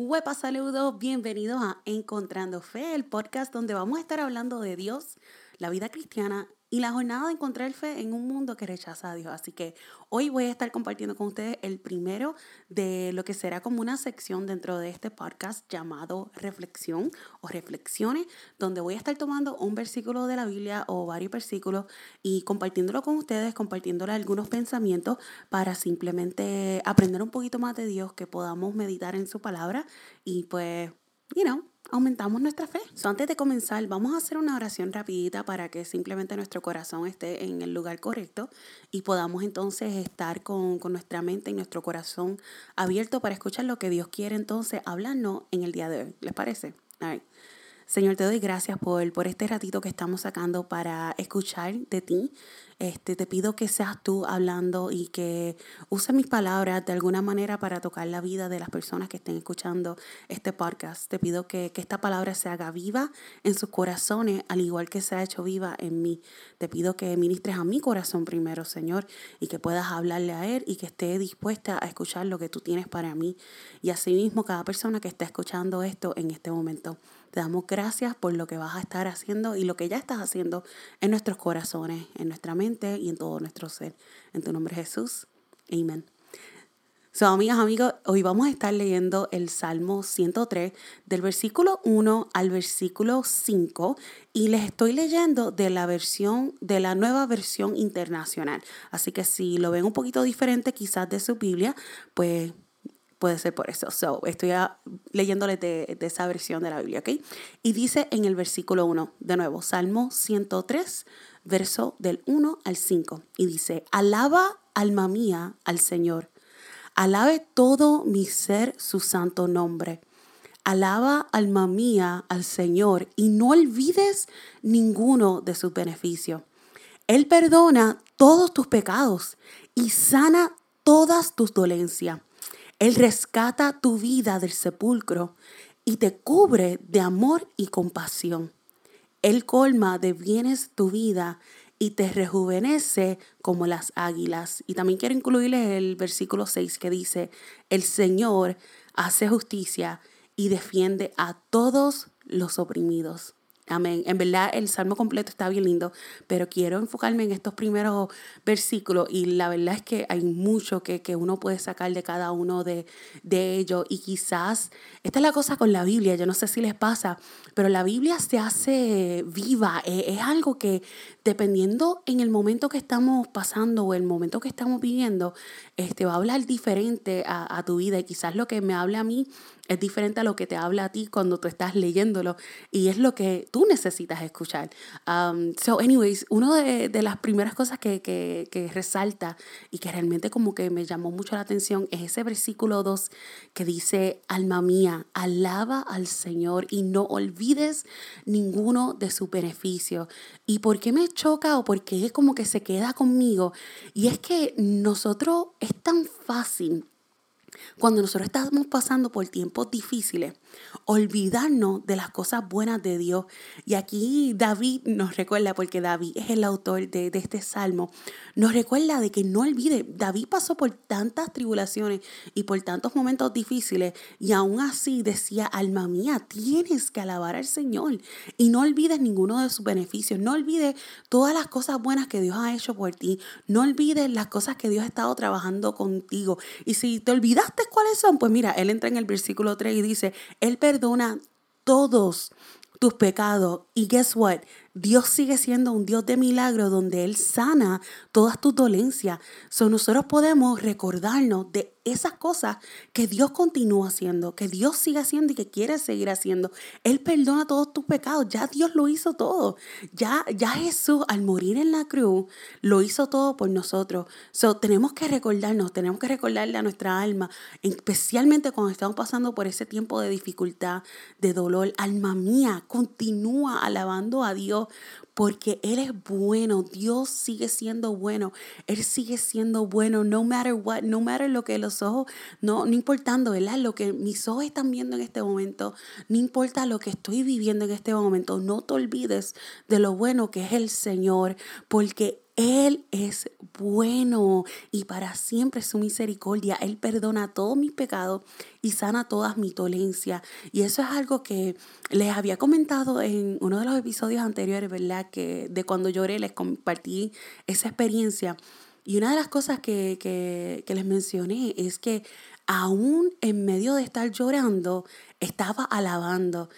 Huepa saludos, bienvenidos a Encontrando Fe, el podcast donde vamos a estar hablando de Dios, la vida cristiana y la jornada de encontrar fe en un mundo que rechaza a Dios. Así que hoy voy a estar compartiendo con ustedes el primero de lo que será como una sección dentro de este podcast llamado Reflexión o Reflexiones, donde voy a estar tomando un versículo de la Biblia o varios versículos y compartiéndolo con ustedes, compartiéndole algunos pensamientos para simplemente aprender un poquito más de Dios, que podamos meditar en su palabra y pues, you know, aumentamos nuestra fe. antes de comenzar, vamos a hacer una oración rapidita para que simplemente nuestro corazón esté en el lugar correcto y podamos entonces estar con, nuestra mente y nuestro corazón abierto para escuchar lo que Dios quiere entonces hablarnos en el día de hoy. ¿Les parece? Señor, te doy gracias por, por este ratito que estamos sacando para escuchar de ti. Este, te pido que seas tú hablando y que uses mis palabras de alguna manera para tocar la vida de las personas que estén escuchando este podcast. Te pido que, que esta palabra se haga viva en sus corazones, al igual que se ha hecho viva en mí. Te pido que ministres a mi corazón primero, Señor, y que puedas hablarle a Él y que esté dispuesta a escuchar lo que tú tienes para mí. Y asimismo, cada persona que está escuchando esto en este momento. Te damos gracias por lo que vas a estar haciendo y lo que ya estás haciendo en nuestros corazones, en nuestra mente y en todo nuestro ser. En tu nombre Jesús. Amén. So, amigas, amigos, hoy vamos a estar leyendo el Salmo 103 del versículo 1 al versículo 5 y les estoy leyendo de la versión, de la nueva versión internacional. Así que si lo ven un poquito diferente quizás de su Biblia, pues Puede ser por eso. So, estoy leyéndole de, esa versión de la Biblia, ¿ok? Y dice en el versículo 1, de nuevo, Salmo 103, verso del 1 al 5. Y dice, alaba alma mía al Señor. Alabe todo mi ser su santo nombre. Alaba alma mía al Señor y no olvides ninguno de sus beneficios. Él perdona todos tus pecados y sana todas tus dolencias. Él rescata tu vida del sepulcro y te cubre de amor y compasión. Él colma de bienes tu vida y te rejuvenece como las águilas. Y también quiero incluirles el versículo 6 que dice, el Señor hace justicia y defiende a todos los oprimidos. Amén. En verdad el salmo completo está bien lindo, pero quiero enfocarme en estos primeros versículos y la verdad es que hay mucho que, uno puede sacar de cada uno de, de ellos y quizás, esta es la cosa con la Biblia, yo no sé si les pasa, pero la Biblia se hace viva, es, es algo que dependiendo en el momento que estamos pasando o el momento que estamos viviendo, este, va a hablar diferente a, a tu vida y quizás lo que me habla a mí es diferente a lo que te habla a ti cuando tú estás leyéndolo y es lo que tú necesitas escuchar. Um, so, anyways, una de, de, las primeras cosas que, que, que, resalta y que realmente como que me llamó mucho la atención es ese versículo 2 que dice, alma mía, alaba al Señor y no olvides ninguno de sus beneficios. ¿Y por qué me choca o por qué como que se queda conmigo? Y es que nosotros es tan fácil cuando nosotros estamos pasando por tiempos difíciles, olvidarnos de las cosas buenas de Dios. Y aquí David nos recuerda, porque David es el autor de, este salmo, nos recuerda de que no olvide, David pasó por tantas tribulaciones y por tantos momentos difíciles y aún así decía, alma mía, tienes que alabar al Señor y no olvides ninguno de sus beneficios, no olvides todas las cosas buenas que Dios ha hecho por ti, no olvides las cosas que Dios ha estado trabajando contigo. Y si te olvidas cuáles son? Pues mira, él entra en el versículo 3 y dice, Él perdona todos tus pecados. Y guess what? Dios sigue siendo un Dios de milagro donde Él sana todas tus dolencias. So nosotros podemos recordarnos de esas cosas que Dios continúa haciendo, que Dios sigue haciendo y que quiere seguir haciendo. Él perdona todos tus pecados. Ya Dios lo hizo todo. Ya, ya Jesús al morir en la cruz lo hizo todo por nosotros. So tenemos que recordarnos, tenemos que recordarle a nuestra alma, especialmente cuando estamos pasando por ese tiempo de dificultad, de dolor. Alma mía, continúa alabando a Dios porque Él es bueno, Dios sigue siendo bueno, Él sigue siendo bueno, no matter what, no matter lo que los ojos, no, no importando, ¿verdad? Lo que mis ojos están viendo en este momento, no importa lo que estoy viviendo en este momento, no te olvides de lo bueno que es el Señor, porque Él es bueno y para siempre su misericordia. Él perdona todos mis pecados y sana todas mis dolencias. Y eso es algo que les había comentado en uno de los episodios anteriores, ¿verdad? Que de cuando lloré les compartí esa experiencia. Y una de las cosas que, que, que les mencioné es que aún en medio de estar llorando, estaba alabando.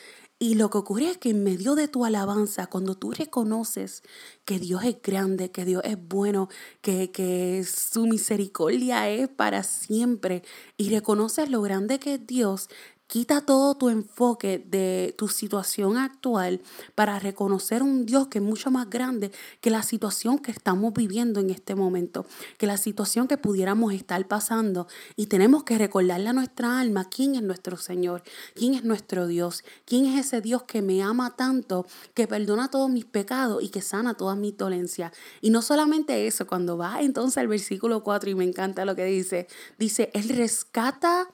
Y lo que ocurre es que en medio de tu alabanza, cuando tú reconoces que Dios es grande, que Dios es bueno, que, que su misericordia es para siempre, y reconoces lo grande que es Dios, Quita todo tu enfoque de tu situación actual para reconocer un Dios que es mucho más grande que la situación que estamos viviendo en este momento, que la situación que pudiéramos estar pasando. Y tenemos que recordarle a nuestra alma quién es nuestro Señor, quién es nuestro Dios, quién es ese Dios que me ama tanto, que perdona todos mis pecados y que sana todas mis dolencias. Y no solamente eso, cuando va entonces al versículo 4 y me encanta lo que dice, dice, Él rescata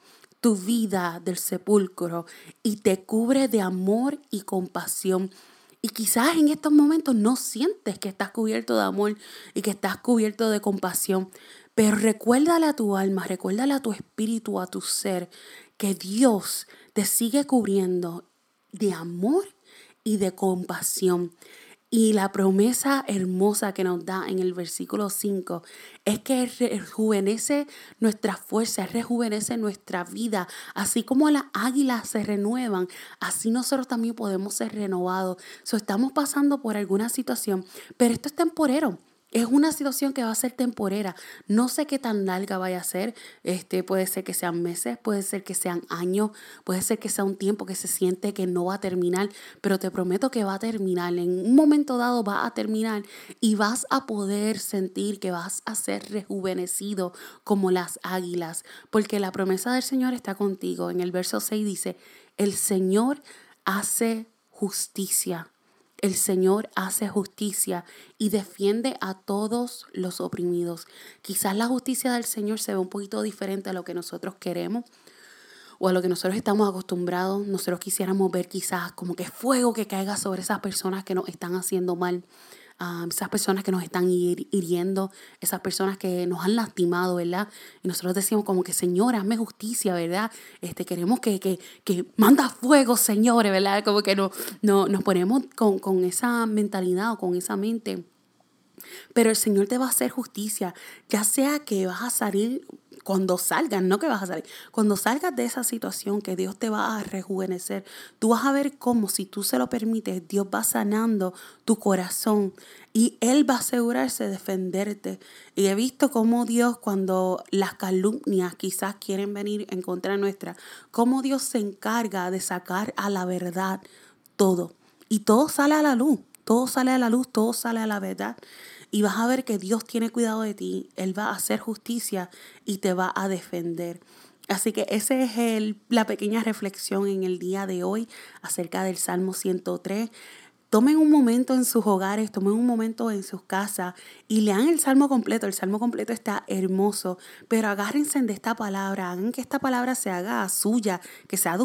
tu vida del sepulcro y te cubre de amor y compasión. Y quizás en estos momentos no sientes que estás cubierto de amor y que estás cubierto de compasión, pero recuérdale a tu alma, recuérdale a tu espíritu, a tu ser, que Dios te sigue cubriendo de amor y de compasión. Y la promesa hermosa que nos da en el versículo 5 es que rejuvenece nuestra fuerza, rejuvenece nuestra vida. Así como las águilas se renuevan, así nosotros también podemos ser renovados. So, estamos pasando por alguna situación, pero esto es temporero es una situación que va a ser temporera. No sé qué tan larga vaya a ser. Este, puede ser que sean meses, puede ser que sean años, puede ser que sea un tiempo que se siente que no va a terminar, pero te prometo que va a terminar. En un momento dado va a terminar y vas a poder sentir que vas a ser rejuvenecido como las águilas, porque la promesa del Señor está contigo. En el verso 6 dice, el Señor hace justicia el Señor hace justicia y defiende a todos los oprimidos. Quizás la justicia del Señor se ve un poquito diferente a lo que nosotros queremos o a lo que nosotros estamos acostumbrados. Nosotros quisiéramos ver quizás como que fuego que caiga sobre esas personas que nos están haciendo mal esas personas que nos están hiriendo, esas personas que nos han lastimado, ¿verdad? Y nosotros decimos como que, Señor, hazme justicia, ¿verdad? Este, queremos que, que, que manda fuego, Señor, ¿verdad? Como que no, no, nos ponemos con, con esa mentalidad o con esa mente. Pero el Señor te va a hacer justicia, ya sea que vas a salir cuando salgas, no que vas a salir, cuando salgas de esa situación que Dios te va a rejuvenecer, tú vas a ver cómo si tú se lo permites, Dios va sanando tu corazón y Él va a asegurarse de defenderte. Y he visto cómo Dios cuando las calumnias quizás quieren venir en contra nuestra, cómo Dios se encarga de sacar a la verdad todo. Y todo sale a la luz, todo sale a la luz, todo sale a la verdad y vas a ver que Dios tiene cuidado de ti, Él va a hacer justicia y te va a defender. Así que esa es el, la pequeña reflexión en el día de hoy acerca del Salmo 103. Tomen un momento en sus hogares, tomen un momento en sus casas y lean el salmo completo. El salmo completo está hermoso, pero agárrense de esta palabra, hagan que esta palabra se haga suya, que sea de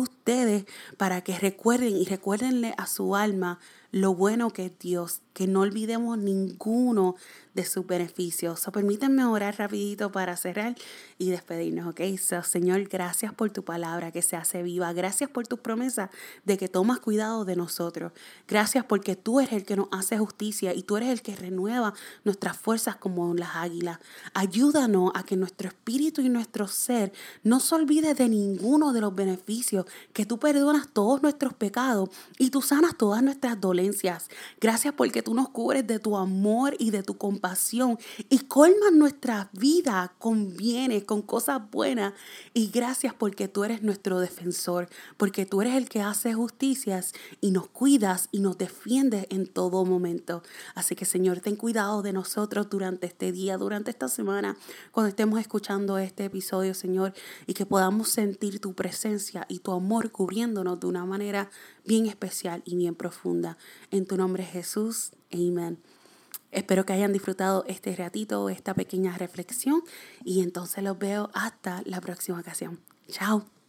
para que recuerden y recuérdenle a su alma lo bueno que es Dios, que no olvidemos ninguno de sus beneficios. So, permítanme orar rapidito para cerrar y despedirnos, ¿ok? Señor, gracias por tu palabra que se hace viva. Gracias por tu promesa de que tomas cuidado de nosotros. Gracias porque tú eres el que nos hace justicia y tú eres el que renueva nuestras fuerzas como las águilas. Ayúdanos a que nuestro espíritu y nuestro ser no se olvide de ninguno de los beneficios, que tú perdonas todos nuestros pecados y tú sanas todas nuestras dolencias. Gracias porque tú nos cubres de tu amor y de tu compasión y colmas nuestra vida con bienes, con cosas buenas. Y gracias porque tú eres nuestro defensor, porque tú eres el que hace justicias y nos cuidas y nos defiendes en todo momento. Así que Señor, ten cuidado de nosotros durante este día, durante esta semana, cuando estemos escuchando este episodio, Señor, y que podamos sentir tu presencia y tu cubriéndonos de una manera bien especial y bien profunda. En tu nombre Jesús. Amén. Espero que hayan disfrutado este ratito, esta pequeña reflexión y entonces los veo hasta la próxima ocasión. Chao.